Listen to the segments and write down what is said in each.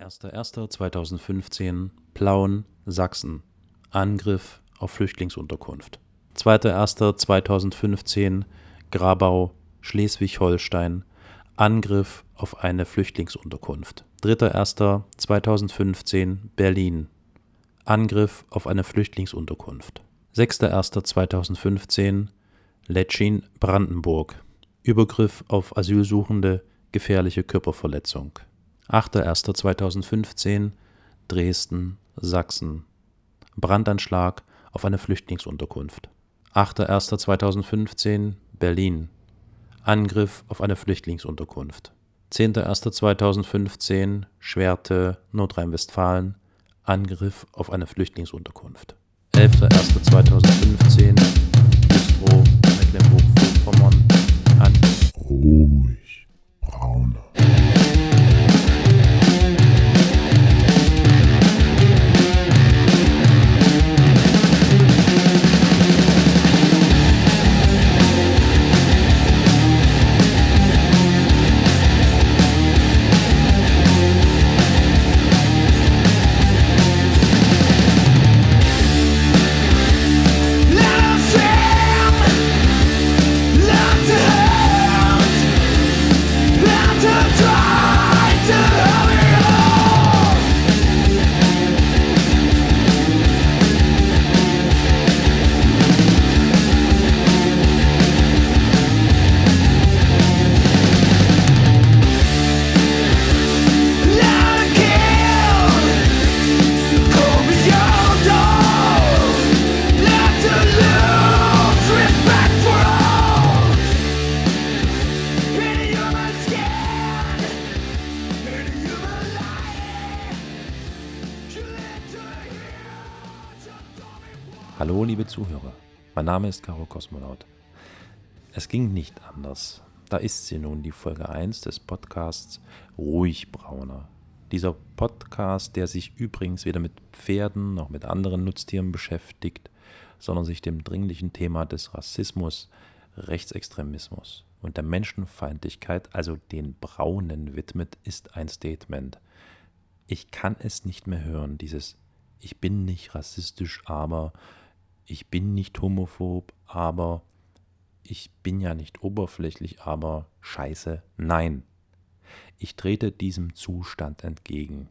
1.1.2015 Plauen, Sachsen. Angriff auf Flüchtlingsunterkunft. 2.1.2015 Grabau, Schleswig-Holstein. Angriff auf eine Flüchtlingsunterkunft. 3.1.2015 Berlin. Angriff auf eine Flüchtlingsunterkunft. 6.1.2015 Letschin, Brandenburg. Übergriff auf Asylsuchende, gefährliche Körperverletzung. 8.1.2015 Dresden, Sachsen. Brandanschlag auf eine Flüchtlingsunterkunft. 8.1.2015 Berlin. Angriff auf eine Flüchtlingsunterkunft. 10.1.2015 Schwerte, Nordrhein-Westfalen. Angriff auf eine Flüchtlingsunterkunft. 11.1.2015 Güstrow, Mecklenburg-Vorpommern. Angriff. Ruhig, brauner. Hallo, liebe Zuhörer. Mein Name ist Caro Kosmonaut. Es ging nicht anders. Da ist sie nun, die Folge 1 des Podcasts Ruhig Brauner. Dieser Podcast, der sich übrigens weder mit Pferden noch mit anderen Nutztieren beschäftigt, sondern sich dem dringlichen Thema des Rassismus, Rechtsextremismus und der Menschenfeindlichkeit, also den Braunen, widmet, ist ein Statement. Ich kann es nicht mehr hören, dieses Ich bin nicht rassistisch, aber ich bin nicht homophob, aber ich bin ja nicht oberflächlich, aber scheiße, nein. Ich trete diesem Zustand entgegen.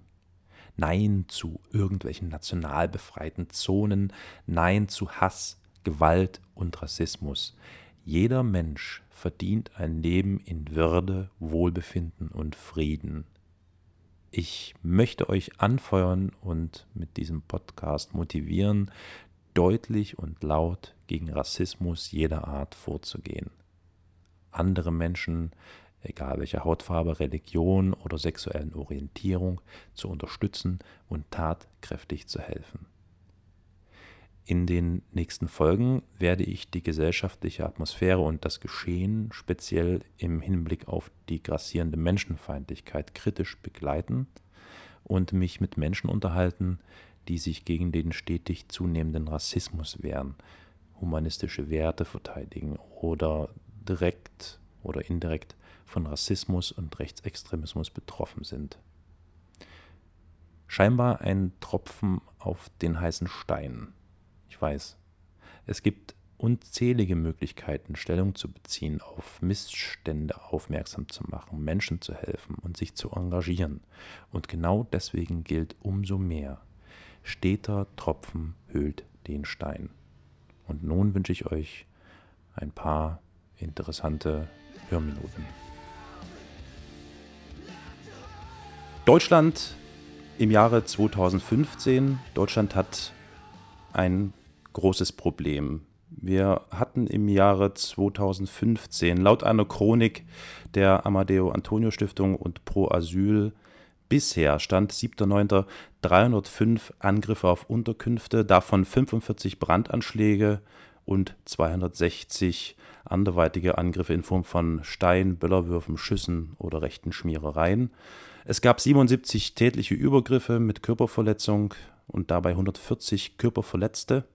Nein zu irgendwelchen national befreiten Zonen, nein zu Hass, Gewalt und Rassismus. Jeder Mensch verdient ein Leben in Würde, Wohlbefinden und Frieden. Ich möchte euch anfeuern und mit diesem Podcast motivieren, deutlich und laut gegen Rassismus jeder Art vorzugehen. Andere Menschen, egal welcher Hautfarbe, Religion oder sexuellen Orientierung, zu unterstützen und tatkräftig zu helfen. In den nächsten Folgen werde ich die gesellschaftliche Atmosphäre und das Geschehen speziell im Hinblick auf die grassierende Menschenfeindlichkeit kritisch begleiten und mich mit Menschen unterhalten, die sich gegen den stetig zunehmenden Rassismus wehren, humanistische Werte verteidigen oder direkt oder indirekt von Rassismus und Rechtsextremismus betroffen sind. Scheinbar ein Tropfen auf den heißen Stein. Ich weiß, es gibt unzählige Möglichkeiten, Stellung zu beziehen, auf Missstände aufmerksam zu machen, Menschen zu helfen und sich zu engagieren. Und genau deswegen gilt umso mehr, steter Tropfen höhlt den Stein. Und nun wünsche ich euch ein paar interessante Hörminuten. Deutschland im Jahre 2015. Deutschland hat ein großes Problem. Wir hatten im Jahre 2015 laut einer Chronik der Amadeo Antonio Stiftung und Pro Asyl Bisher stand 7.9. 305 Angriffe auf Unterkünfte, davon 45 Brandanschläge und 260 anderweitige Angriffe in Form von Stein, Böllerwürfen, Schüssen oder rechten Schmierereien. Es gab 77 tätliche Übergriffe mit Körperverletzung und dabei 140 Körperverletzte.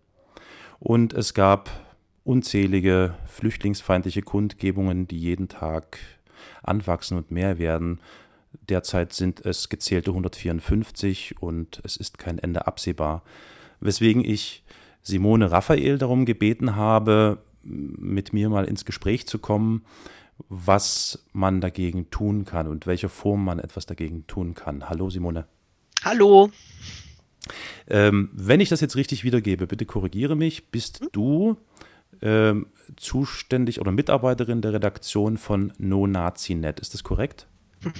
Und es gab unzählige flüchtlingsfeindliche Kundgebungen, die jeden Tag anwachsen und mehr werden Derzeit sind es gezählte 154 und es ist kein Ende absehbar. Weswegen ich Simone Raphael darum gebeten habe, mit mir mal ins Gespräch zu kommen, was man dagegen tun kann und welcher Form man etwas dagegen tun kann. Hallo Simone. Hallo. Ähm, wenn ich das jetzt richtig wiedergebe, bitte korrigiere mich. Bist hm? du ähm, zuständig oder Mitarbeiterin der Redaktion von NoNaziNet? Ist das korrekt?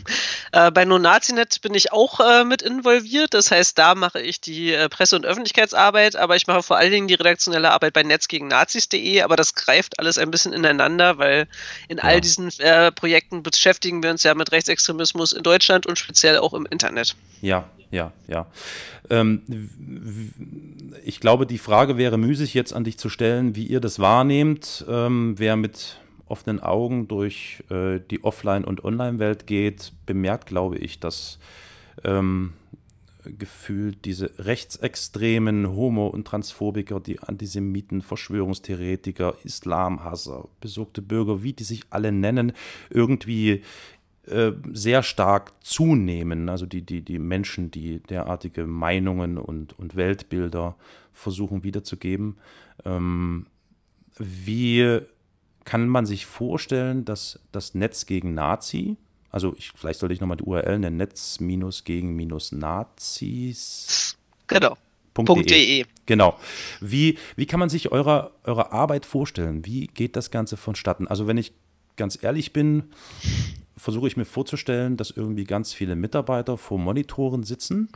Äh, bei NoNaziNet bin ich auch äh, mit involviert. Das heißt, da mache ich die äh, Presse- und Öffentlichkeitsarbeit, aber ich mache vor allen Dingen die redaktionelle Arbeit bei netzgegennazis.de. Aber das greift alles ein bisschen ineinander, weil in ja. all diesen äh, Projekten beschäftigen wir uns ja mit Rechtsextremismus in Deutschland und speziell auch im Internet. Ja, ja, ja. Ähm, ich glaube, die Frage wäre müßig jetzt an dich zu stellen, wie ihr das wahrnehmt. Ähm, wer mit offenen Augen durch äh, die Offline- und Online-Welt geht, bemerkt, glaube ich, dass ähm, gefühlt diese rechtsextremen Homo- und Transphobiker, die Antisemiten, Verschwörungstheoretiker, Islamhasser, besorgte Bürger, wie die sich alle nennen, irgendwie äh, sehr stark zunehmen. Also die, die, die Menschen, die derartige Meinungen und, und Weltbilder versuchen wiederzugeben. Ähm, wie kann man sich vorstellen, dass das Netz gegen Nazi, also ich, vielleicht sollte ich nochmal die URL nennen, Netz gegen Nazis. Genau. .de. Genau. Wie, wie kann man sich eure, eure Arbeit vorstellen? Wie geht das Ganze vonstatten? Also wenn ich ganz ehrlich bin, versuche ich mir vorzustellen, dass irgendwie ganz viele Mitarbeiter vor Monitoren sitzen,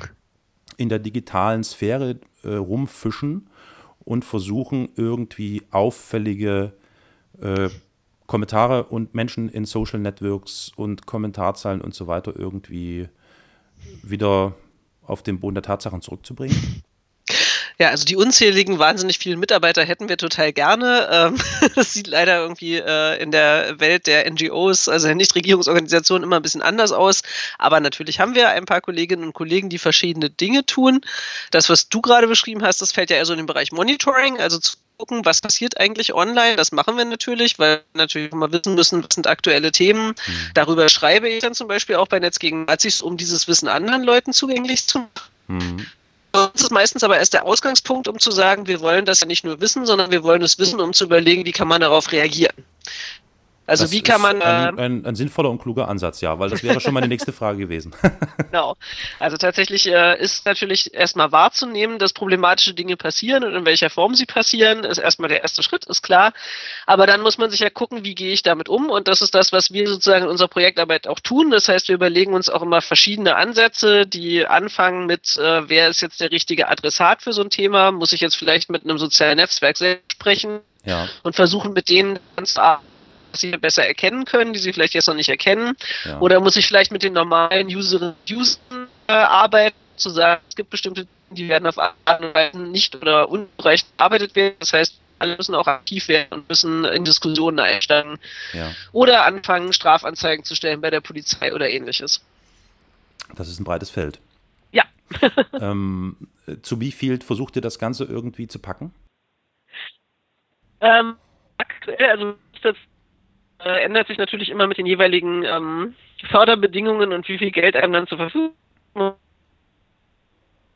in der digitalen Sphäre äh, rumfischen und versuchen irgendwie auffällige äh, Kommentare und Menschen in Social Networks und Kommentarzahlen und so weiter irgendwie wieder auf den Boden der Tatsachen zurückzubringen? Ja, also die unzähligen, wahnsinnig vielen Mitarbeiter hätten wir total gerne. Ähm, das sieht leider irgendwie äh, in der Welt der NGOs, also der Nichtregierungsorganisationen, immer ein bisschen anders aus. Aber natürlich haben wir ein paar Kolleginnen und Kollegen, die verschiedene Dinge tun. Das, was du gerade beschrieben hast, das fällt ja eher so in den Bereich Monitoring, also zu gucken, was passiert eigentlich online. Das machen wir natürlich, weil wir natürlich immer wissen müssen, was sind aktuelle Themen. Mhm. Darüber schreibe ich dann zum Beispiel auch bei Netz gegen Nazis, um dieses Wissen anderen Leuten zugänglich zu machen. Mhm. Das ist meistens aber erst der Ausgangspunkt, um zu sagen, wir wollen das ja nicht nur wissen, sondern wir wollen es wissen, um zu überlegen, wie kann man darauf reagieren. Also das wie kann man. Ein, äh, ein, ein, sinnvoller und kluger Ansatz, ja, weil das wäre schon meine nächste Frage gewesen. genau. Also tatsächlich äh, ist natürlich erstmal wahrzunehmen, dass problematische Dinge passieren und in welcher Form sie passieren, ist erstmal der erste Schritt, ist klar. Aber dann muss man sich ja gucken, wie gehe ich damit um. Und das ist das, was wir sozusagen in unserer Projektarbeit auch tun. Das heißt, wir überlegen uns auch immer verschiedene Ansätze, die anfangen mit, äh, wer ist jetzt der richtige Adressat für so ein Thema? Muss ich jetzt vielleicht mit einem sozialen Netzwerk selbst sprechen? Ja. Und versuchen mit denen ganz sie besser erkennen können, die sie vielleicht jetzt noch nicht erkennen? Ja. Oder muss ich vielleicht mit den normalen Userinnen und Usern äh, arbeiten, zu sagen, es gibt bestimmte, die werden auf Art und Weise nicht oder unbereicht bearbeitet werden. Das heißt, alle müssen auch aktiv werden und müssen in Diskussionen einsteigen. Ja. Oder anfangen, Strafanzeigen zu stellen bei der Polizei oder ähnliches. Das ist ein breites Feld. Ja. ähm, zu wie viel versucht ihr das Ganze irgendwie zu packen? Ähm, aktuell, also das äh, ändert sich natürlich immer mit den jeweiligen ähm, Förderbedingungen und wie viel Geld einem dann zur Verfügung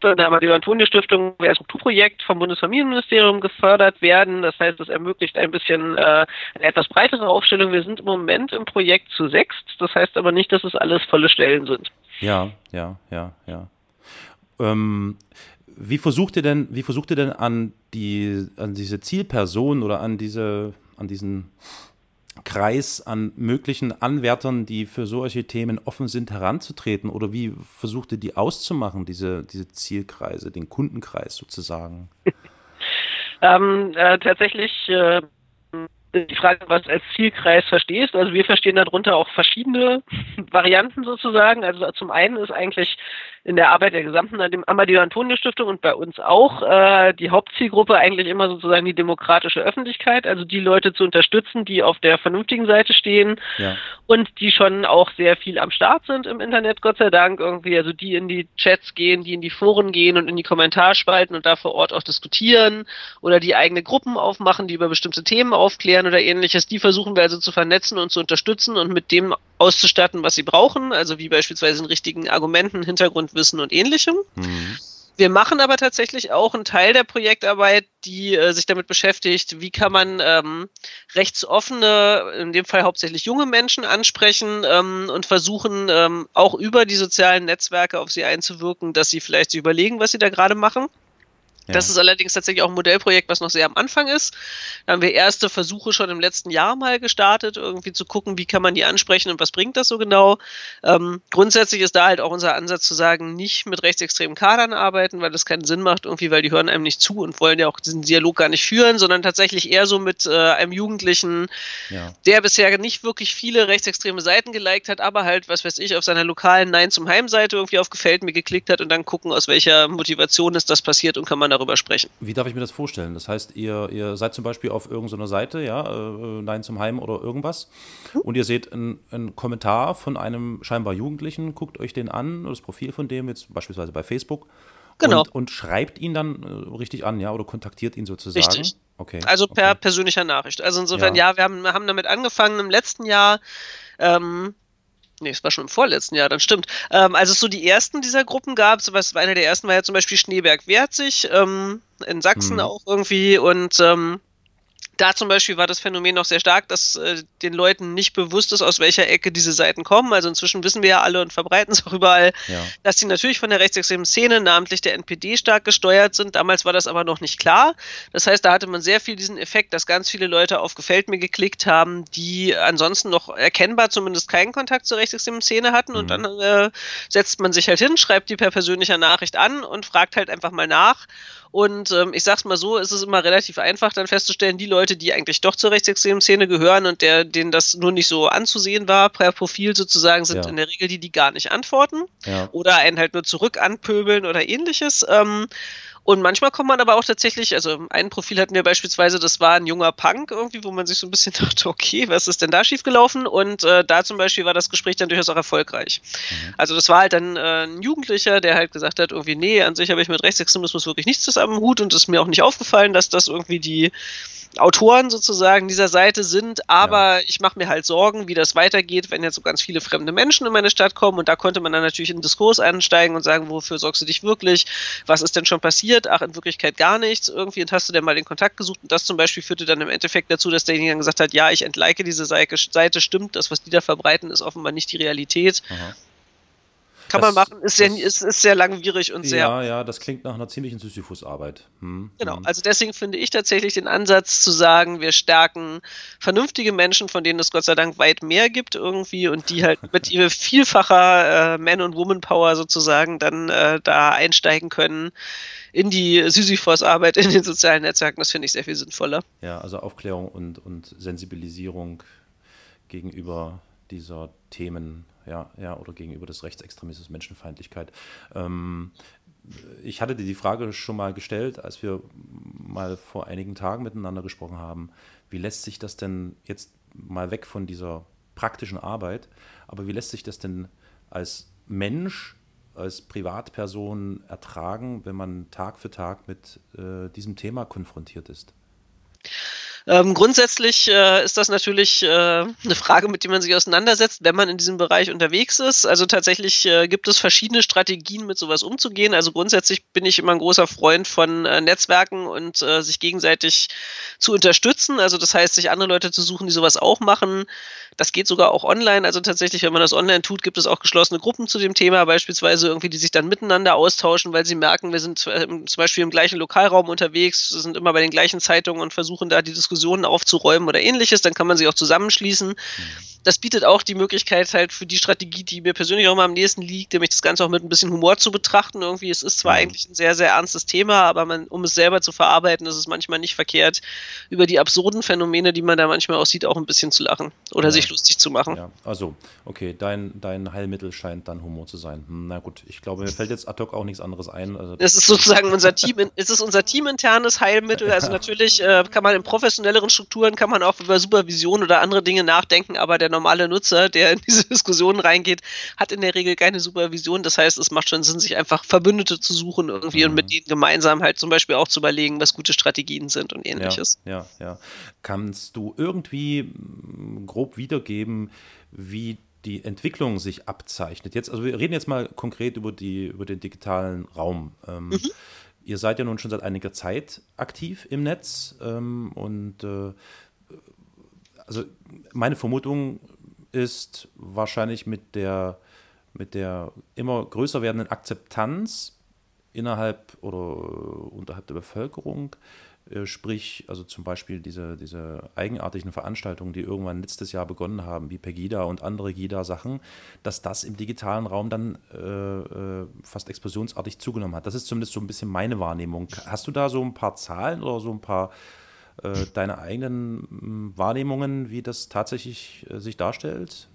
da aber die Antonia-Stiftung wäre ein Strukturprojekt vom Bundesfamilienministerium gefördert werden. Das heißt, es ermöglicht ein bisschen äh, eine etwas breitere Aufstellung. Wir sind im Moment im Projekt zu sechst. Das heißt aber nicht, dass es alles volle Stellen sind. Ja, ja, ja, ja. Ähm, wie versucht ihr denn, wie versucht ihr denn an die, an diese Zielperson oder an diese, an diesen Kreis an möglichen Anwärtern, die für solche Themen offen sind, heranzutreten? Oder wie versucht ihr die auszumachen, diese, diese Zielkreise, den Kundenkreis sozusagen? ähm, äh, tatsächlich äh, die Frage, was als Zielkreis verstehst. Also wir verstehen darunter auch verschiedene Varianten sozusagen. Also zum einen ist eigentlich in der Arbeit der gesamten Amadeo Antonio Stiftung und bei uns auch äh, die Hauptzielgruppe eigentlich immer sozusagen die demokratische Öffentlichkeit, also die Leute zu unterstützen, die auf der vernünftigen Seite stehen ja. und die schon auch sehr viel am Start sind im Internet, Gott sei Dank irgendwie, also die in die Chats gehen, die in die Foren gehen und in die Kommentarspalten und da vor Ort auch diskutieren oder die eigene Gruppen aufmachen, die über bestimmte Themen aufklären oder ähnliches, die versuchen wir also zu vernetzen und zu unterstützen und mit dem auszustatten, was sie brauchen, also wie beispielsweise in richtigen Argumenten, Hintergrundwissen und ähnlichem. Mhm. Wir machen aber tatsächlich auch einen Teil der Projektarbeit, die äh, sich damit beschäftigt, wie kann man ähm, rechtsoffene, in dem Fall hauptsächlich junge Menschen ansprechen ähm, und versuchen ähm, auch über die sozialen Netzwerke auf sie einzuwirken, dass sie vielleicht sich überlegen, was sie da gerade machen. Das ist allerdings tatsächlich auch ein Modellprojekt, was noch sehr am Anfang ist. Da haben wir erste Versuche schon im letzten Jahr mal gestartet, irgendwie zu gucken, wie kann man die ansprechen und was bringt das so genau. Ähm, grundsätzlich ist da halt auch unser Ansatz zu sagen, nicht mit rechtsextremen Kadern arbeiten, weil das keinen Sinn macht, irgendwie, weil die hören einem nicht zu und wollen ja auch diesen Dialog gar nicht führen, sondern tatsächlich eher so mit äh, einem Jugendlichen, ja. der bisher nicht wirklich viele rechtsextreme Seiten geliked hat, aber halt, was weiß ich, auf seiner lokalen Nein zum Heim-Seite irgendwie auf Gefällt mir geklickt hat und dann gucken, aus welcher Motivation ist das passiert und kann man da darüber sprechen. Wie darf ich mir das vorstellen? Das heißt, ihr, ihr seid zum Beispiel auf irgendeiner Seite, ja, äh, Nein zum Heim oder irgendwas, hm. und ihr seht einen Kommentar von einem scheinbar Jugendlichen, guckt euch den an, das Profil von dem, jetzt beispielsweise bei Facebook. Genau. Und, und schreibt ihn dann äh, richtig an, ja, oder kontaktiert ihn sozusagen. Richtig. Okay. Also per okay. persönlicher Nachricht. Also insofern, ja, ja wir, haben, wir haben damit angefangen im letzten Jahr. Ähm, Nee, es war schon im vorletzten Jahr, dann stimmt. Ähm, als es so die ersten dieser Gruppen gab, so was einer der ersten war ja zum Beispiel Schneeberg sich, ähm, in Sachsen mhm. auch irgendwie und ähm, da zum Beispiel war das Phänomen noch sehr stark, dass äh, den Leuten nicht bewusst ist, aus welcher Ecke diese Seiten kommen. Also inzwischen wissen wir ja alle und verbreiten es auch überall, ja. dass sie natürlich von der rechtsextremen Szene, namentlich der NPD, stark gesteuert sind. Damals war das aber noch nicht klar. Das heißt, da hatte man sehr viel diesen Effekt, dass ganz viele Leute auf Gefällt mir geklickt haben, die ansonsten noch erkennbar zumindest keinen Kontakt zur rechtsextremen Szene hatten. Mhm. Und dann äh, setzt man sich halt hin, schreibt die per persönlicher Nachricht an und fragt halt einfach mal nach. Und ähm, ich sag's mal so, ist es immer relativ einfach, dann festzustellen, die Leute, die eigentlich doch zur rechtsextremen Szene gehören und der, denen das nur nicht so anzusehen war, per Profil sozusagen, sind ja. in der Regel die, die gar nicht antworten ja. oder einen halt nur zurück anpöbeln oder ähnliches. Ähm, und manchmal kommt man aber auch tatsächlich, also ein Profil hatten wir beispielsweise, das war ein junger Punk irgendwie, wo man sich so ein bisschen dachte, okay, was ist denn da schiefgelaufen? Und äh, da zum Beispiel war das Gespräch dann durchaus auch erfolgreich. Mhm. Also das war halt dann äh, ein Jugendlicher, der halt gesagt hat, irgendwie, nee, an sich habe ich mit Rechtsextremismus wirklich nichts zusammen im Hut und es ist mir auch nicht aufgefallen, dass das irgendwie die Autoren sozusagen dieser Seite sind, aber ja. ich mache mir halt Sorgen, wie das weitergeht, wenn jetzt so ganz viele fremde Menschen in meine Stadt kommen und da konnte man dann natürlich in den Diskurs einsteigen und sagen, wofür sorgst du dich wirklich? Was ist denn schon passiert? Ach, in Wirklichkeit gar nichts. Irgendwie hast du denn mal den Kontakt gesucht und das zum Beispiel führte dann im Endeffekt dazu, dass derjenige dann gesagt hat, ja, ich entleike diese Seite, stimmt, das, was die da verbreiten, ist offenbar nicht die Realität. Aha. Kann das, man machen, ist, sehr, ist, ist sehr langwierig und sehr. Ja, ja, das klingt nach einer ziemlichen Sisyphus-Arbeit. Hm, genau, hm. also deswegen finde ich tatsächlich den Ansatz zu sagen, wir stärken vernünftige Menschen, von denen es Gott sei Dank weit mehr gibt irgendwie und die halt mit vielfacher äh, Man- und Woman-Power sozusagen dann äh, da einsteigen können in die Sisyphos-Arbeit in den sozialen Netzwerken. Das finde ich sehr viel sinnvoller. Ja, also Aufklärung und, und Sensibilisierung gegenüber dieser Themen ja, ja, oder gegenüber des Rechtsextremismus, Menschenfeindlichkeit. Ähm, ich hatte dir die Frage schon mal gestellt, als wir mal vor einigen Tagen miteinander gesprochen haben. Wie lässt sich das denn jetzt mal weg von dieser praktischen Arbeit, aber wie lässt sich das denn als Mensch, als Privatperson ertragen, wenn man Tag für Tag mit äh, diesem Thema konfrontiert ist? Ähm, grundsätzlich äh, ist das natürlich äh, eine Frage, mit der man sich auseinandersetzt, wenn man in diesem Bereich unterwegs ist. Also tatsächlich äh, gibt es verschiedene Strategien, mit sowas umzugehen. Also grundsätzlich bin ich immer ein großer Freund von äh, Netzwerken und äh, sich gegenseitig zu unterstützen. Also das heißt, sich andere Leute zu suchen, die sowas auch machen. Das geht sogar auch online. Also tatsächlich, wenn man das online tut, gibt es auch geschlossene Gruppen zu dem Thema, beispielsweise irgendwie, die sich dann miteinander austauschen, weil sie merken, wir sind äh, zum Beispiel im gleichen Lokalraum unterwegs, sind immer bei den gleichen Zeitungen und versuchen da die Diskussion Diskussionen aufzuräumen oder ähnliches, dann kann man sich auch zusammenschließen. Mhm. Das bietet auch die Möglichkeit halt für die Strategie, die mir persönlich auch mal am nächsten liegt, nämlich das Ganze auch mit ein bisschen Humor zu betrachten. Irgendwie, es ist zwar mhm. eigentlich ein sehr, sehr ernstes Thema, aber man, um es selber zu verarbeiten, ist es manchmal nicht verkehrt, über die absurden Phänomene, die man da manchmal auch sieht, auch ein bisschen zu lachen oder ja. sich lustig zu machen. Ja, also, okay, dein, dein Heilmittel scheint dann Humor zu sein. Hm, na gut, ich glaube, mir fällt jetzt ad hoc auch nichts anderes ein. Also, das ist sozusagen unser Team, es ist unser teaminternes Heilmittel. Also natürlich äh, kann man professionellen professionelleren Strukturen kann man auch über Supervision oder andere Dinge nachdenken, aber der normale Nutzer, der in diese Diskussionen reingeht, hat in der Regel keine Supervision. Das heißt, es macht schon Sinn, sich einfach Verbündete zu suchen irgendwie mhm. und mit mhm. denen gemeinsam halt zum Beispiel auch zu überlegen, was gute Strategien sind und ähnliches. Ja, ja, ja. Kannst du irgendwie mm, grob wiedergeben, wie die Entwicklung sich abzeichnet. Jetzt, also wir reden jetzt mal konkret über, die, über den digitalen Raum. Ähm, mhm. Ihr seid ja nun schon seit einiger Zeit aktiv im Netz ähm, und äh, also meine Vermutung ist wahrscheinlich mit der, mit der immer größer werdenden Akzeptanz innerhalb oder unterhalb der Bevölkerung äh, sprich, also zum Beispiel diese, diese eigenartigen Veranstaltungen, die irgendwann letztes Jahr begonnen haben, wie Pegida und andere GIDA-Sachen, dass das im digitalen Raum dann äh, äh, fast explosionsartig zugenommen hat. Das ist zumindest so ein bisschen meine Wahrnehmung. Hast du da so ein paar Zahlen oder so ein paar äh, deine eigenen hm, Wahrnehmungen, wie das tatsächlich äh, sich darstellt?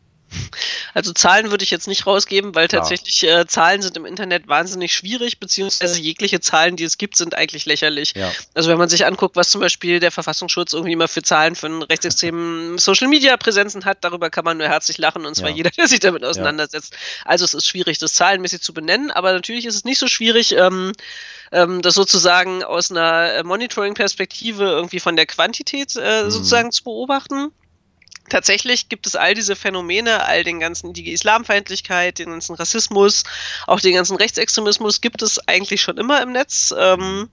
Also Zahlen würde ich jetzt nicht rausgeben, weil tatsächlich äh, Zahlen sind im Internet wahnsinnig schwierig, beziehungsweise jegliche Zahlen, die es gibt, sind eigentlich lächerlich. Ja. Also wenn man sich anguckt, was zum Beispiel der Verfassungsschutz irgendwie immer für Zahlen von rechtsextremen Social Media Präsenzen hat, darüber kann man nur herzlich lachen und zwar ja. jeder, der sich damit auseinandersetzt. Ja. Also es ist schwierig, das zahlenmäßig zu benennen, aber natürlich ist es nicht so schwierig, ähm, ähm, das sozusagen aus einer äh, Monitoring-Perspektive irgendwie von der Quantität äh, mhm. sozusagen zu beobachten tatsächlich gibt es all diese Phänomene, all den ganzen, die Islamfeindlichkeit, den ganzen Rassismus, auch den ganzen Rechtsextremismus gibt es eigentlich schon immer im Netz. Ähm,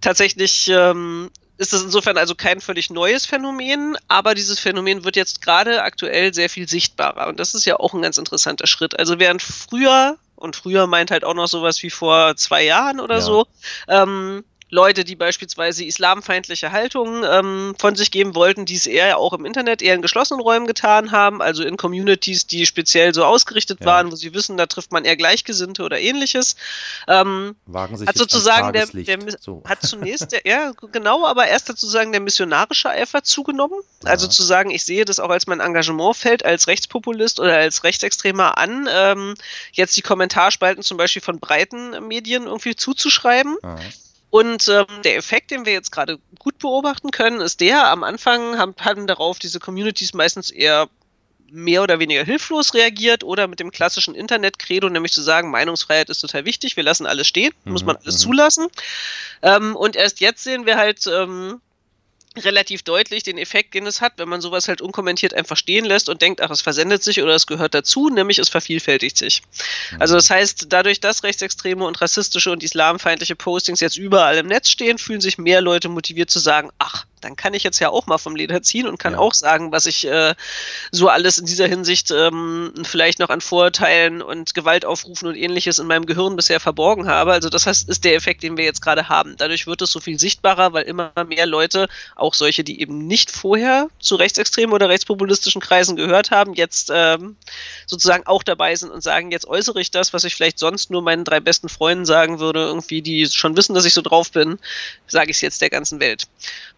tatsächlich ähm, ist es insofern also kein völlig neues Phänomen, aber dieses Phänomen wird jetzt gerade aktuell sehr viel sichtbarer und das ist ja auch ein ganz interessanter Schritt. Also während früher, und früher meint halt auch noch sowas wie vor zwei Jahren oder ja. so, ähm, Leute, die beispielsweise islamfeindliche Haltungen ähm, von sich geben wollten, die es eher auch im Internet, eher in geschlossenen Räumen getan haben, also in Communities, die speziell so ausgerichtet ja. waren, wo sie wissen, da trifft man eher Gleichgesinnte oder ähnliches. Ähm, Wagen sich hat sozusagen der, der so. hat zunächst der, ja genau, aber erst sozusagen der missionarische Eifer zugenommen. Ja. Also zu sagen, ich sehe das auch als mein Engagementfeld als Rechtspopulist oder als Rechtsextremer an, ähm, jetzt die Kommentarspalten zum Beispiel von breiten Medien irgendwie zuzuschreiben. Ja. Und ähm, der Effekt, den wir jetzt gerade gut beobachten können, ist der, am Anfang haben, haben darauf diese Communities meistens eher mehr oder weniger hilflos reagiert oder mit dem klassischen Internet-Credo, nämlich zu sagen, Meinungsfreiheit ist total wichtig, wir lassen alles stehen, mhm, muss man alles mhm. zulassen. Ähm, und erst jetzt sehen wir halt, ähm, relativ deutlich den Effekt, den es hat, wenn man sowas halt unkommentiert einfach stehen lässt und denkt, ach, es versendet sich oder es gehört dazu, nämlich es vervielfältigt sich. Mhm. Also das heißt, dadurch, dass rechtsextreme und rassistische und islamfeindliche Postings jetzt überall im Netz stehen, fühlen sich mehr Leute motiviert zu sagen, ach, dann kann ich jetzt ja auch mal vom Leder ziehen und kann ja. auch sagen, was ich äh, so alles in dieser Hinsicht ähm, vielleicht noch an Vorurteilen und Gewaltaufrufen und ähnliches in meinem Gehirn bisher verborgen habe. Also das heißt, ist der Effekt, den wir jetzt gerade haben. Dadurch wird es so viel sichtbarer, weil immer mehr Leute, auch solche, die eben nicht vorher zu rechtsextremen oder rechtspopulistischen Kreisen gehört haben, jetzt ähm, sozusagen auch dabei sind und sagen, jetzt äußere ich das, was ich vielleicht sonst nur meinen drei besten Freunden sagen würde, irgendwie, die schon wissen, dass ich so drauf bin, sage ich es jetzt der ganzen Welt.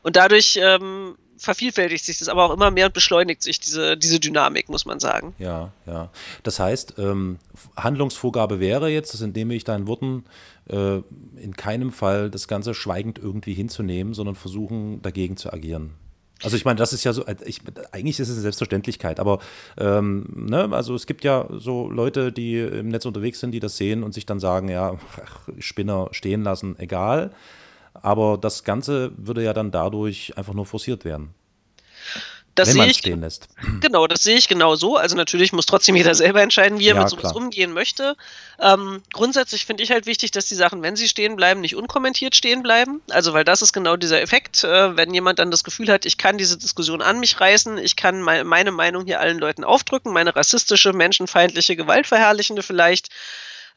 Und dadurch ähm, vervielfältigt sich das aber auch immer mehr und beschleunigt sich diese, diese Dynamik, muss man sagen. Ja, ja. Das heißt, ähm, Handlungsvorgabe wäre jetzt, das entnehme ich deinen Worten, äh, in keinem Fall das Ganze schweigend irgendwie hinzunehmen, sondern versuchen, dagegen zu agieren. Also ich meine, das ist ja so, ich, eigentlich ist es eine Selbstverständlichkeit, aber ähm, ne, also es gibt ja so Leute, die im Netz unterwegs sind, die das sehen und sich dann sagen, ja, ach, Spinner stehen lassen, egal. Aber das Ganze würde ja dann dadurch einfach nur forciert werden. Das wenn man ich, stehen lässt. Genau, das sehe ich genau so. Also natürlich muss trotzdem jeder selber entscheiden, wie er ja, mit sowas klar. umgehen möchte. Ähm, grundsätzlich finde ich halt wichtig, dass die Sachen, wenn sie stehen bleiben, nicht unkommentiert stehen bleiben. Also weil das ist genau dieser Effekt. Äh, wenn jemand dann das Gefühl hat, ich kann diese Diskussion an mich reißen, ich kann me meine Meinung hier allen Leuten aufdrücken, meine rassistische, menschenfeindliche, gewaltverherrlichende vielleicht,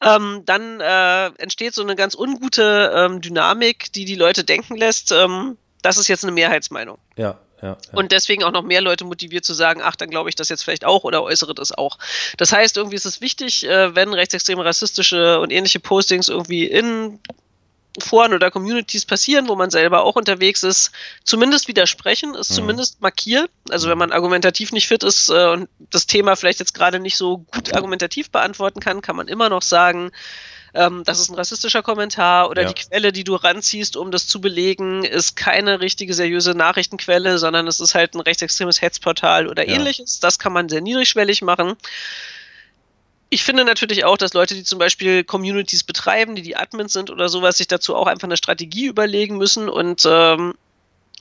ähm, dann äh, entsteht so eine ganz ungute ähm, Dynamik, die die Leute denken lässt, ähm, das ist jetzt eine Mehrheitsmeinung. Ja, ja, ja. Und deswegen auch noch mehr Leute motiviert zu sagen, ach, dann glaube ich das jetzt vielleicht auch oder äußere das auch. Das heißt, irgendwie ist es wichtig, äh, wenn rechtsextreme, rassistische und ähnliche Postings irgendwie in Foren oder Communities passieren, wo man selber auch unterwegs ist, zumindest widersprechen, ist mhm. zumindest markiert. Also wenn mhm. man argumentativ nicht fit ist äh, und das Thema vielleicht jetzt gerade nicht so gut argumentativ beantworten kann, kann man immer noch sagen, ähm, das ist ein rassistischer Kommentar oder ja. die Quelle, die du ranziehst, um das zu belegen, ist keine richtige seriöse Nachrichtenquelle, sondern es ist halt ein rechtsextremes Hetzportal oder ja. ähnliches. Das kann man sehr niedrigschwellig machen. Ich finde natürlich auch, dass Leute, die zum Beispiel Communities betreiben, die die Admins sind oder sowas, sich dazu auch einfach eine Strategie überlegen müssen. Und ähm,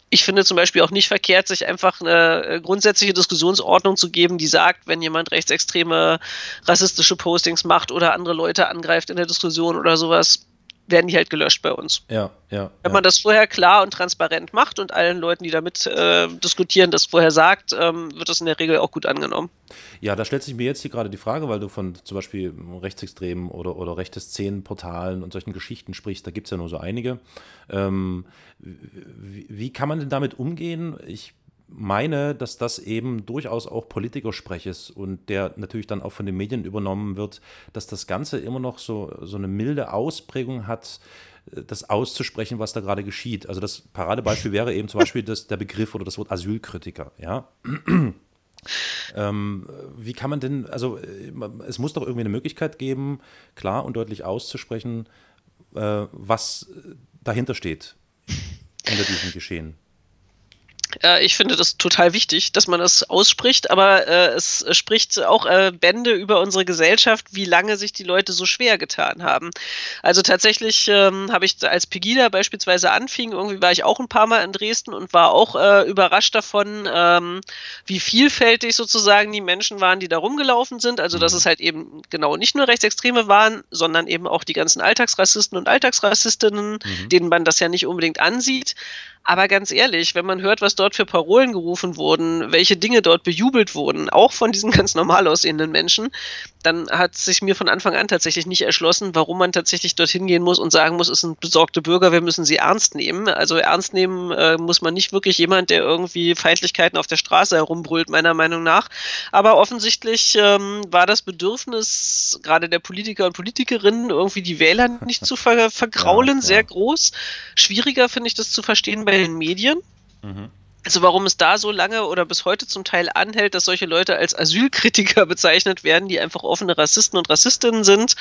ich finde zum Beispiel auch nicht verkehrt, sich einfach eine äh, grundsätzliche Diskussionsordnung zu geben, die sagt, wenn jemand rechtsextreme rassistische Postings macht oder andere Leute angreift in der Diskussion oder sowas, werden die halt gelöscht bei uns. Ja, ja. Wenn ja. man das vorher klar und transparent macht und allen Leuten, die damit äh, diskutieren, das vorher sagt, ähm, wird das in der Regel auch gut angenommen. Ja, da stellt sich mir jetzt hier gerade die Frage, weil du von zum Beispiel Rechtsextremen oder, oder rechte Szenenportalen und solchen Geschichten sprichst, da gibt es ja nur so einige. Ähm, wie, wie kann man denn damit umgehen? Ich meine, dass das eben durchaus auch Politikersprech ist und der natürlich dann auch von den Medien übernommen wird, dass das Ganze immer noch so, so eine milde Ausprägung hat, äh, das auszusprechen, was da gerade geschieht. Also das Paradebeispiel wäre eben zum Beispiel das, der Begriff oder das Wort Asylkritiker, ja. Ähm, wie kann man denn, also äh, es muss doch irgendwie eine Möglichkeit geben, klar und deutlich auszusprechen, äh, was dahinter steht hinter diesem Geschehen. Äh, ich finde das total wichtig, dass man das ausspricht, aber äh, es spricht auch äh, Bände über unsere Gesellschaft, wie lange sich die Leute so schwer getan haben. Also tatsächlich ähm, habe ich als Pegida beispielsweise anfing, irgendwie war ich auch ein paar Mal in Dresden und war auch äh, überrascht davon, ähm, wie vielfältig sozusagen die Menschen waren, die da rumgelaufen sind. Also dass mhm. es halt eben genau nicht nur Rechtsextreme waren, sondern eben auch die ganzen Alltagsrassisten und Alltagsrassistinnen, mhm. denen man das ja nicht unbedingt ansieht. Aber ganz ehrlich, wenn man hört, was dort für Parolen gerufen wurden, welche Dinge dort bejubelt wurden, auch von diesen ganz normal aussehenden Menschen, dann hat sich mir von Anfang an tatsächlich nicht erschlossen, warum man tatsächlich dorthin gehen muss und sagen muss, es sind besorgte Bürger, wir müssen sie ernst nehmen. Also ernst nehmen äh, muss man nicht wirklich jemand, der irgendwie Feindlichkeiten auf der Straße herumbrüllt, meiner Meinung nach. Aber offensichtlich ähm, war das Bedürfnis gerade der Politiker und Politikerinnen, irgendwie die Wähler nicht zu ver vergraulen, ja, sehr groß. Schwieriger finde ich das zu verstehen bei den Medien. Mhm. Also warum es da so lange oder bis heute zum Teil anhält, dass solche Leute als Asylkritiker bezeichnet werden, die einfach offene Rassisten und Rassistinnen sind.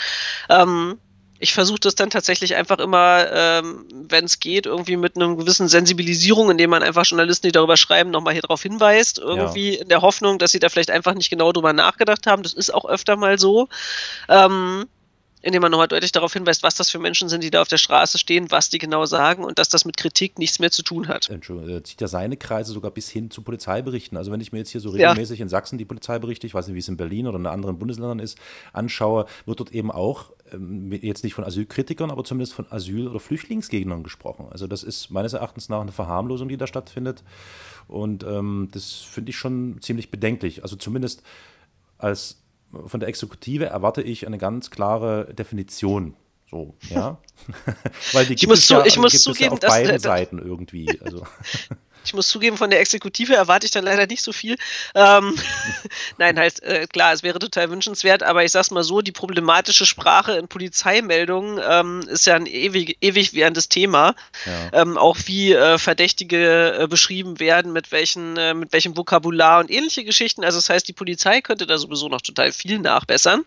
Ähm, ich versuche das dann tatsächlich einfach immer, ähm, wenn es geht, irgendwie mit einer gewissen Sensibilisierung, indem man einfach Journalisten, die darüber schreiben, nochmal hier drauf hinweist, irgendwie ja. in der Hoffnung, dass sie da vielleicht einfach nicht genau drüber nachgedacht haben. Das ist auch öfter mal so. Ähm, indem man nochmal deutlich darauf hinweist, was das für Menschen sind, die da auf der Straße stehen, was die genau sagen und dass das mit Kritik nichts mehr zu tun hat. Entschuldigung, zieht ja seine Kreise sogar bis hin zu Polizeiberichten. Also wenn ich mir jetzt hier so regelmäßig ja. in Sachsen die Polizeiberichte, ich weiß nicht, wie es in Berlin oder in anderen Bundesländern ist, anschaue, wird dort eben auch ähm, jetzt nicht von Asylkritikern, aber zumindest von Asyl- oder Flüchtlingsgegnern gesprochen. Also das ist meines Erachtens nach eine Verharmlosung, die da stattfindet. Und ähm, das finde ich schon ziemlich bedenklich. Also zumindest als von der Exekutive erwarte ich eine ganz klare Definition. So, ja. Weil die gibt ich muss, es ja, ich muss gibt zugeben, ja auf beiden Seiten irgendwie. Also. Ich muss zugeben, von der Exekutive erwarte ich dann leider nicht so viel. Ähm, Nein, halt, äh, klar, es wäre total wünschenswert, aber ich sag's mal so, die problematische Sprache in Polizeimeldungen ähm, ist ja ein ewig, ewig währendes Thema. Ja. Ähm, auch wie äh, Verdächtige äh, beschrieben werden, mit, welchen, äh, mit welchem Vokabular und ähnliche Geschichten. Also das heißt, die Polizei könnte da sowieso noch total viel nachbessern.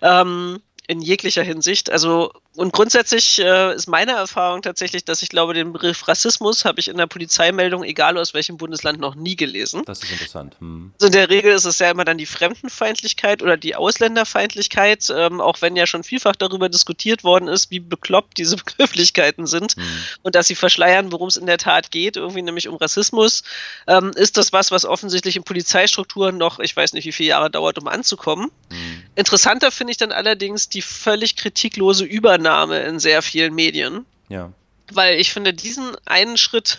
Ja. Ähm, in jeglicher Hinsicht. Also und grundsätzlich äh, ist meine Erfahrung tatsächlich, dass ich glaube, den Begriff Rassismus habe ich in der Polizeimeldung, egal aus welchem Bundesland, noch nie gelesen. Das ist interessant. Hm. Also in der Regel ist es ja immer dann die Fremdenfeindlichkeit oder die Ausländerfeindlichkeit, ähm, auch wenn ja schon vielfach darüber diskutiert worden ist, wie bekloppt diese Begrifflichkeiten sind hm. und dass sie verschleiern, worum es in der Tat geht, irgendwie nämlich um Rassismus, ähm, ist das was, was offensichtlich in Polizeistrukturen noch, ich weiß nicht, wie viele Jahre dauert, um anzukommen. Hm. Interessanter finde ich dann allerdings die völlig kritiklose Übernahme Übernahme in sehr vielen Medien. Ja. Weil ich finde, diesen einen Schritt,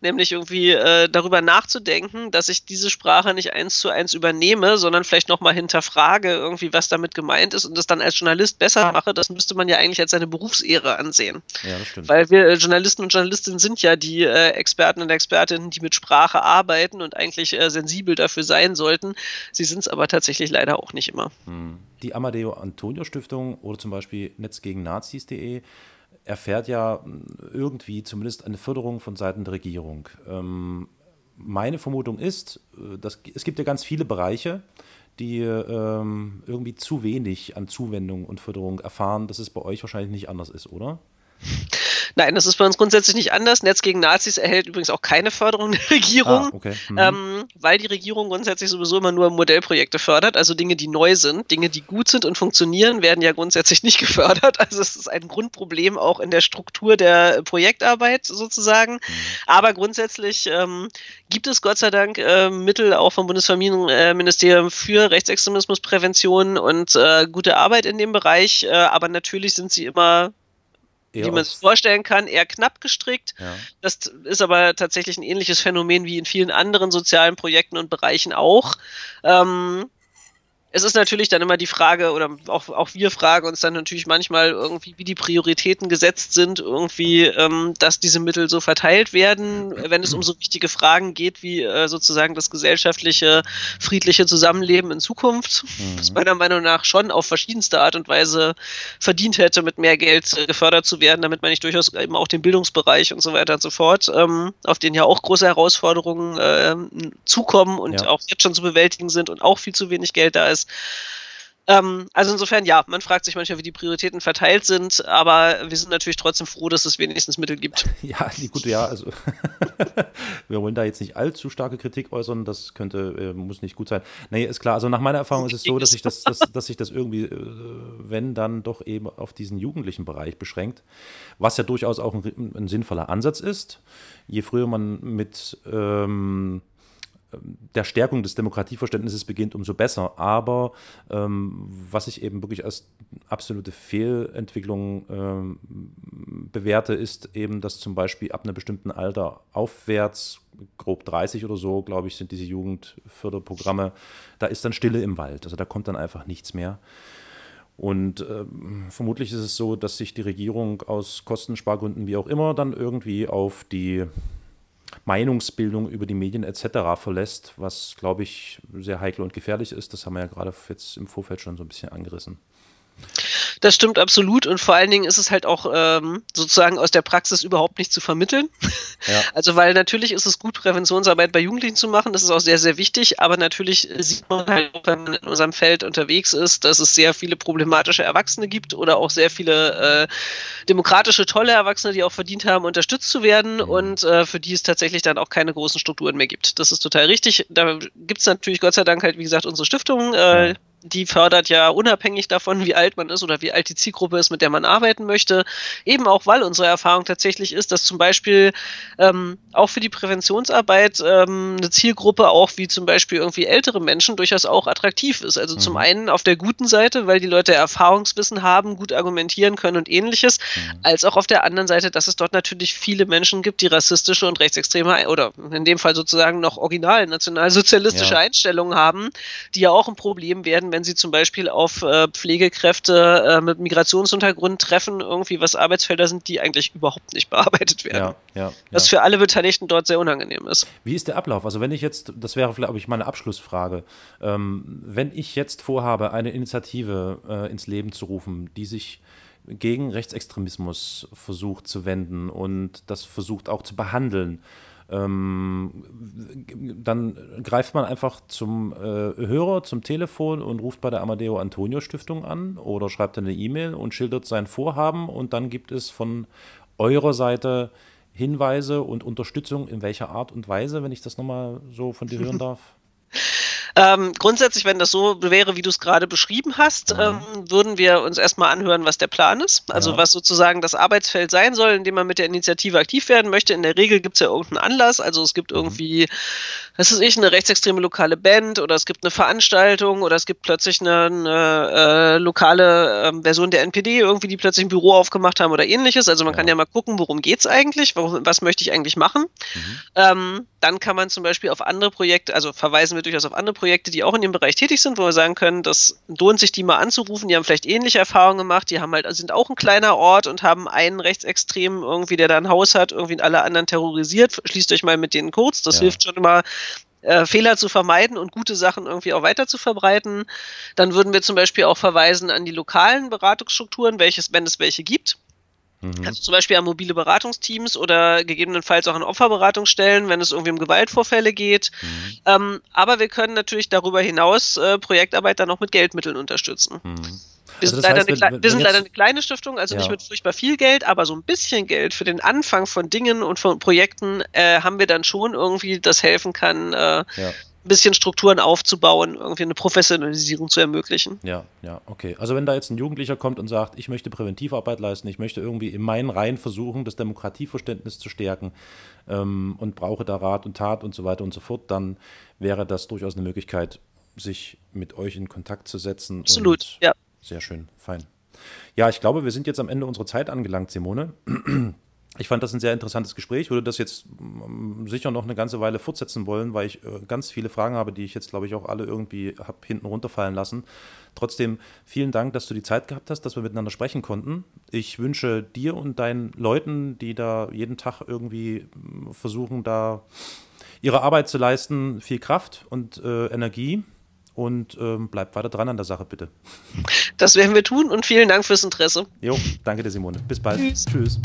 nämlich irgendwie äh, darüber nachzudenken, dass ich diese Sprache nicht eins zu eins übernehme, sondern vielleicht nochmal hinterfrage, irgendwie, was damit gemeint ist und das dann als Journalist besser mache, das müsste man ja eigentlich als eine Berufsehre ansehen. Ja, das stimmt. Weil wir äh, Journalisten und Journalistinnen sind ja die äh, Experten und Expertinnen, die mit Sprache arbeiten und eigentlich äh, sensibel dafür sein sollten. Sie sind es aber tatsächlich leider auch nicht immer. Hm die Amadeo Antonio Stiftung oder zum Beispiel Netzgegennazis.de erfährt ja irgendwie zumindest eine Förderung von Seiten der Regierung. Ähm, meine Vermutung ist, äh, dass es gibt ja ganz viele Bereiche, die ähm, irgendwie zu wenig an Zuwendung und Förderung erfahren, dass es bei euch wahrscheinlich nicht anders ist, oder? Nein, das ist bei uns grundsätzlich nicht anders. Netz gegen Nazis erhält übrigens auch keine Förderung der Regierung, ah, okay. mhm. ähm, weil die Regierung grundsätzlich sowieso immer nur Modellprojekte fördert, also Dinge, die neu sind, Dinge, die gut sind und funktionieren, werden ja grundsätzlich nicht gefördert. Also es ist ein Grundproblem auch in der Struktur der Projektarbeit sozusagen. Mhm. Aber grundsätzlich ähm, gibt es Gott sei Dank äh, Mittel auch vom Bundesfamilienministerium für Rechtsextremismusprävention und äh, gute Arbeit in dem Bereich. Äh, aber natürlich sind sie immer Eher wie man es vorstellen kann, eher knapp gestrickt. Ja. Das ist aber tatsächlich ein ähnliches Phänomen wie in vielen anderen sozialen Projekten und Bereichen auch. Ähm, es ist natürlich dann immer die Frage, oder auch, auch wir fragen uns dann natürlich manchmal irgendwie, wie die Prioritäten gesetzt sind, irgendwie, ähm, dass diese Mittel so verteilt werden, wenn es um so wichtige Fragen geht, wie äh, sozusagen das gesellschaftliche, friedliche Zusammenleben in Zukunft, mhm. das meiner Meinung nach schon auf verschiedenste Art und Weise verdient hätte, mit mehr Geld äh, gefördert zu werden, damit man nicht durchaus eben auch den Bildungsbereich und so weiter und so fort, ähm, auf den ja auch große Herausforderungen äh, zukommen und ja. auch jetzt schon zu bewältigen sind und auch viel zu wenig Geld da ist ist. Ähm, also insofern, ja, man fragt sich manchmal, wie die Prioritäten verteilt sind, aber wir sind natürlich trotzdem froh, dass es wenigstens Mittel gibt. Ja, die gute, ja, also wir wollen da jetzt nicht allzu starke Kritik äußern, das könnte, äh, muss nicht gut sein. Nee, ist klar, also nach meiner Erfahrung ist es so, dass sich das, dass, dass sich das irgendwie, äh, wenn dann doch eben auf diesen jugendlichen Bereich beschränkt, was ja durchaus auch ein, ein sinnvoller Ansatz ist. Je früher man mit ähm, der Stärkung des Demokratieverständnisses beginnt, umso besser. Aber ähm, was ich eben wirklich als absolute Fehlentwicklung ähm, bewerte, ist eben, dass zum Beispiel ab einem bestimmten Alter aufwärts, grob 30 oder so, glaube ich, sind diese Jugendförderprogramme, da ist dann Stille im Wald. Also da kommt dann einfach nichts mehr. Und äh, vermutlich ist es so, dass sich die Regierung aus Kostenspargründen wie auch immer dann irgendwie auf die Meinungsbildung über die Medien etc. verlässt, was, glaube ich, sehr heikel und gefährlich ist. Das haben wir ja gerade jetzt im Vorfeld schon so ein bisschen angerissen. Das stimmt absolut und vor allen Dingen ist es halt auch ähm, sozusagen aus der Praxis überhaupt nicht zu vermitteln. Ja. Also weil natürlich ist es gut, Präventionsarbeit bei Jugendlichen zu machen, das ist auch sehr, sehr wichtig, aber natürlich sieht man halt, wenn man in unserem Feld unterwegs ist, dass es sehr viele problematische Erwachsene gibt oder auch sehr viele äh, demokratische, tolle Erwachsene, die auch verdient haben, unterstützt zu werden mhm. und äh, für die es tatsächlich dann auch keine großen Strukturen mehr gibt. Das ist total richtig. Da gibt es natürlich Gott sei Dank halt, wie gesagt, unsere Stiftung, äh, die fördert ja unabhängig davon, wie alt man ist oder wie alt die Zielgruppe ist, mit der man arbeiten möchte. Eben auch, weil unsere Erfahrung tatsächlich ist, dass zum Beispiel ähm, auch für die Präventionsarbeit ähm, eine Zielgruppe auch wie zum Beispiel irgendwie ältere Menschen durchaus auch attraktiv ist. Also mhm. zum einen auf der guten Seite, weil die Leute Erfahrungswissen haben, gut argumentieren können und ähnliches, mhm. als auch auf der anderen Seite, dass es dort natürlich viele Menschen gibt, die rassistische und rechtsextreme oder in dem Fall sozusagen noch original nationalsozialistische ja. Einstellungen haben, die ja auch ein Problem werden werden, wenn sie zum Beispiel auf äh, Pflegekräfte äh, mit Migrationshintergrund treffen, irgendwie was Arbeitsfelder sind, die eigentlich überhaupt nicht bearbeitet werden. Ja, ja, was ja. für alle Beteiligten dort sehr unangenehm ist. Wie ist der Ablauf? Also wenn ich jetzt, das wäre vielleicht ich meine Abschlussfrage, ähm, wenn ich jetzt vorhabe, eine Initiative äh, ins Leben zu rufen, die sich gegen Rechtsextremismus versucht zu wenden und das versucht auch zu behandeln, ähm, dann greift man einfach zum äh, Hörer, zum Telefon und ruft bei der Amadeo Antonio Stiftung an oder schreibt eine E-Mail und schildert sein Vorhaben und dann gibt es von eurer Seite Hinweise und Unterstützung in welcher Art und Weise, wenn ich das nochmal so von dir hören darf? Ähm, grundsätzlich, wenn das so wäre, wie du es gerade beschrieben hast, mhm. ähm, würden wir uns erstmal anhören, was der Plan ist. Also ja. was sozusagen das Arbeitsfeld sein soll, in dem man mit der Initiative aktiv werden möchte. In der Regel gibt es ja irgendeinen Anlass. Also es gibt mhm. irgendwie, was ist ich, eine rechtsextreme lokale Band oder es gibt eine Veranstaltung oder es gibt plötzlich eine, eine äh, lokale äh, Version der NPD, irgendwie, die plötzlich ein Büro aufgemacht haben oder ähnliches. Also man ja. kann ja mal gucken, worum geht es eigentlich, warum, was möchte ich eigentlich machen. Mhm. Ähm, dann kann man zum Beispiel auf andere Projekte, also verweisen wir durchaus auf andere Projekte, die auch in dem Bereich tätig sind, wo wir sagen können, das lohnt sich, die mal anzurufen. Die haben vielleicht ähnliche Erfahrungen gemacht. Die haben halt, sind auch ein kleiner Ort und haben einen Rechtsextremen irgendwie, der da ein Haus hat, irgendwie alle anderen terrorisiert. Schließt euch mal mit denen kurz. Das ja. hilft schon immer, äh, Fehler zu vermeiden und gute Sachen irgendwie auch weiter zu verbreiten. Dann würden wir zum Beispiel auch verweisen an die lokalen Beratungsstrukturen, welches, wenn es welche gibt. Mhm. Also zum Beispiel an mobile Beratungsteams oder gegebenenfalls auch an Opferberatungsstellen, wenn es irgendwie um Gewaltvorfälle geht. Mhm. Ähm, aber wir können natürlich darüber hinaus äh, Projektarbeit dann auch mit Geldmitteln unterstützen. Mhm. Wir sind, Also leider, heißt, eine, wenn- wir sind jetzt- leider eine kleine Stiftung, also Ja. nicht mit furchtbar viel Geld, aber so ein bisschen Geld für den Anfang von Dingen und von Projekten äh, haben wir dann schon irgendwie, das helfen kann, äh, Ja. Ein bisschen Strukturen aufzubauen, irgendwie eine Professionalisierung zu ermöglichen. Ja, ja, okay. Also wenn da jetzt ein Jugendlicher kommt und sagt, ich möchte Präventivarbeit leisten, ich möchte irgendwie in meinen Reihen versuchen, das Demokratieverständnis zu stärken ähm, und brauche da Rat und Tat und so weiter und so fort, dann wäre das durchaus eine Möglichkeit, sich mit euch in Kontakt zu setzen. Absolut, ja. Sehr schön, fein. Ja, ich glaube, wir sind jetzt am Ende unserer Zeit angelangt, Simone. Ich fand das ein sehr interessantes Gespräch. Würde das jetzt mm, sicher noch eine ganze Weile fortsetzen wollen, weil ich äh, ganz viele Fragen habe, die ich jetzt, glaube ich, auch alle irgendwie habe hinten runterfallen lassen. Trotzdem vielen Dank, dass du die Zeit gehabt hast, dass wir miteinander sprechen konnten. Ich wünsche dir und deinen Leuten, die da jeden Tag irgendwie mm, versuchen, da ihre Arbeit zu leisten, viel Kraft und äh, Energie. Und ähm, bleibt weiter dran an der Sache, bitte. Das werden wir tun und vielen Dank fürs Interesse. Jo, danke dir, Simone. Bis bald. Tschüss. Tschüss.